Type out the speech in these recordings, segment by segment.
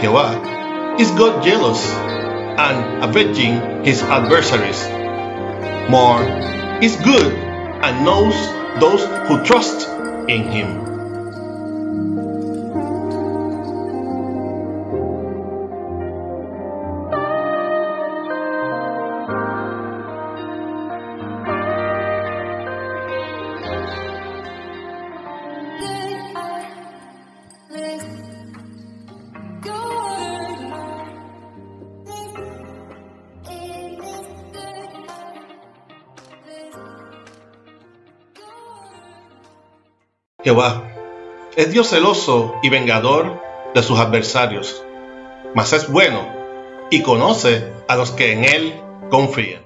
Jehová is God jealous and avenging his adversaries. More is good and knows those who trust in him. Jehová es Dios celoso y vengador de sus adversarios, mas es bueno y conoce a los que en él confían.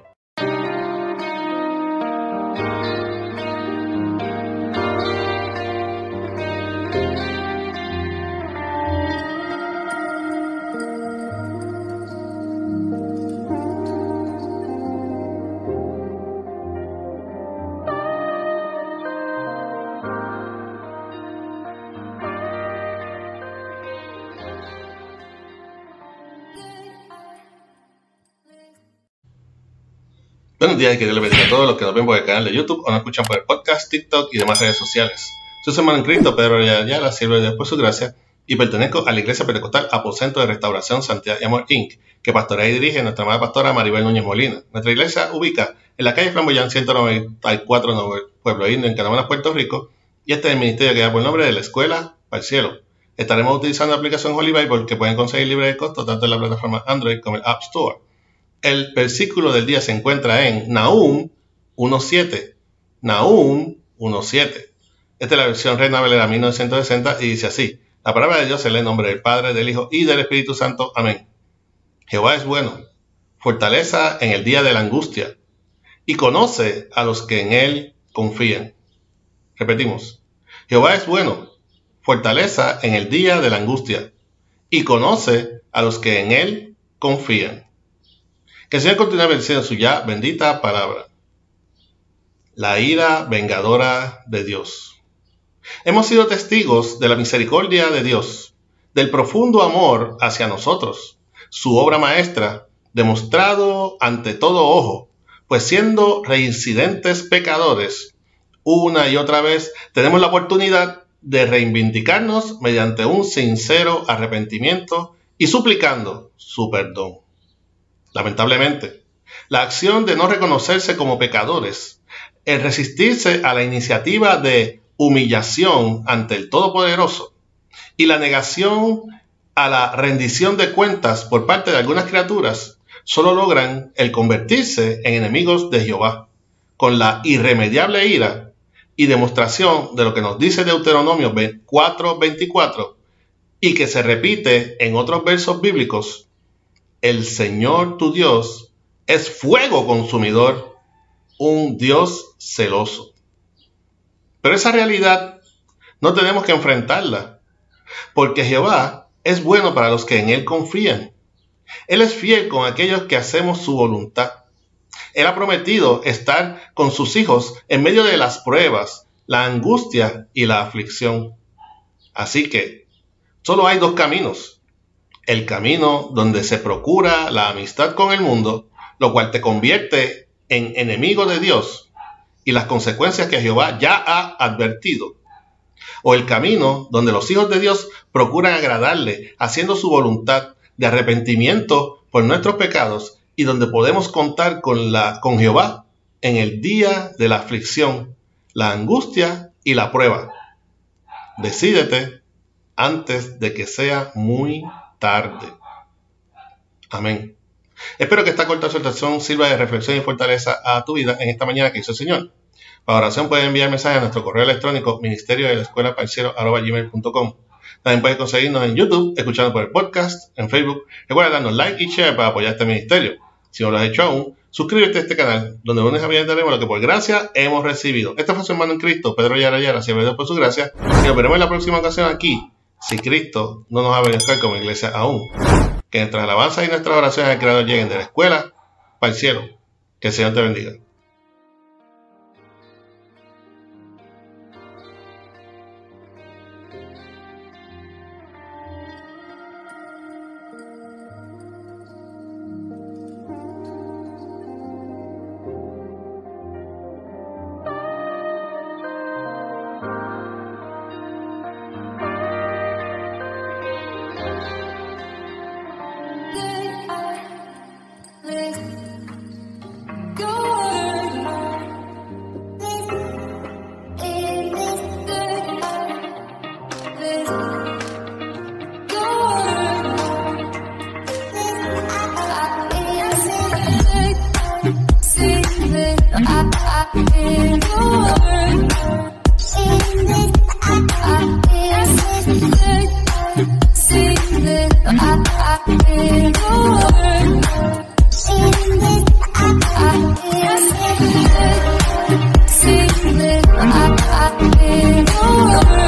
Buenos días y que Dios les bendiga a todos los que nos ven por el canal de YouTube o nos escuchan por el podcast, TikTok y demás redes sociales. Soy hermano en Cristo, Pedro la sirve de después su gracia y pertenezco a la Iglesia Pentecostal Aposento de Restauración Santidad y Amor Inc., que pastorea y dirige nuestra amada pastora Maribel Núñez Molina. Nuestra iglesia ubica en la calle Flamboyán 194 Pueblo Indio, en Canadá, Puerto Rico, y este es el ministerio que da por nombre de la Escuela para el Cielo. Estaremos utilizando la aplicación Holy Bible que pueden conseguir libre de costo tanto en la plataforma Android como el App Store. El versículo del día se encuentra en Nahum 1.7. Nahum 1.7. Esta es la versión Reina Valera 1960 y dice así. La palabra de Dios se lee en nombre del Padre, del Hijo y del Espíritu Santo. Amén. Jehová es bueno, fortaleza en el día de la angustia y conoce a los que en él confían. Repetimos. Jehová es bueno, fortaleza en el día de la angustia y conoce a los que en él confían. Que el Señor continúe bendiciendo su ya bendita palabra. La ira vengadora de Dios. Hemos sido testigos de la misericordia de Dios, del profundo amor hacia nosotros, su obra maestra, demostrado ante todo ojo, pues siendo reincidentes pecadores, una y otra vez tenemos la oportunidad de reivindicarnos mediante un sincero arrepentimiento y suplicando su perdón. Lamentablemente, la acción de no reconocerse como pecadores, el resistirse a la iniciativa de humillación ante el Todopoderoso y la negación a la rendición de cuentas por parte de algunas criaturas, solo logran el convertirse en enemigos de Jehová, con la irremediable ira y demostración de lo que nos dice Deuteronomio 4:24 y que se repite en otros versos bíblicos el Señor tu Dios es fuego consumidor, un Dios celoso. Pero esa realidad no tenemos que enfrentarla, porque Jehová es bueno para los que en Él confían. Él es fiel con aquellos que hacemos su voluntad. Él ha prometido estar con sus hijos en medio de las pruebas, la angustia y la aflicción. Así que solo hay dos caminos el camino donde se procura la amistad con el mundo, lo cual te convierte en enemigo de Dios y las consecuencias que Jehová ya ha advertido. O el camino donde los hijos de Dios procuran agradarle, haciendo su voluntad de arrepentimiento por nuestros pecados y donde podemos contar con, la, con Jehová en el día de la aflicción, la angustia y la prueba. Decídete antes de que sea muy tarde. Amén. Espero que esta corta exhortación sirva de reflexión y fortaleza a tu vida en esta mañana que hizo el Señor. Para oración puedes enviar mensaje a nuestro correo electrónico ministerio de la escuela gmail.com. También puedes conseguirnos en YouTube, escuchando por el podcast, en Facebook. Recuerda darnos like y share para apoyar este ministerio. Si no lo has hecho aún, suscríbete a este canal, donde lunes a viernes daremos lo que por gracia hemos recibido. Este fue su hermano en Cristo, Pedro Yara Yara, si por su gracia. Y nos veremos en la próxima ocasión aquí, si Cristo no nos ha venido a como iglesia aún. Que nuestras alabanzas y nuestras oraciones al Creador lleguen de la escuela para el cielo. Que el Señor te bendiga. when I, I, I feel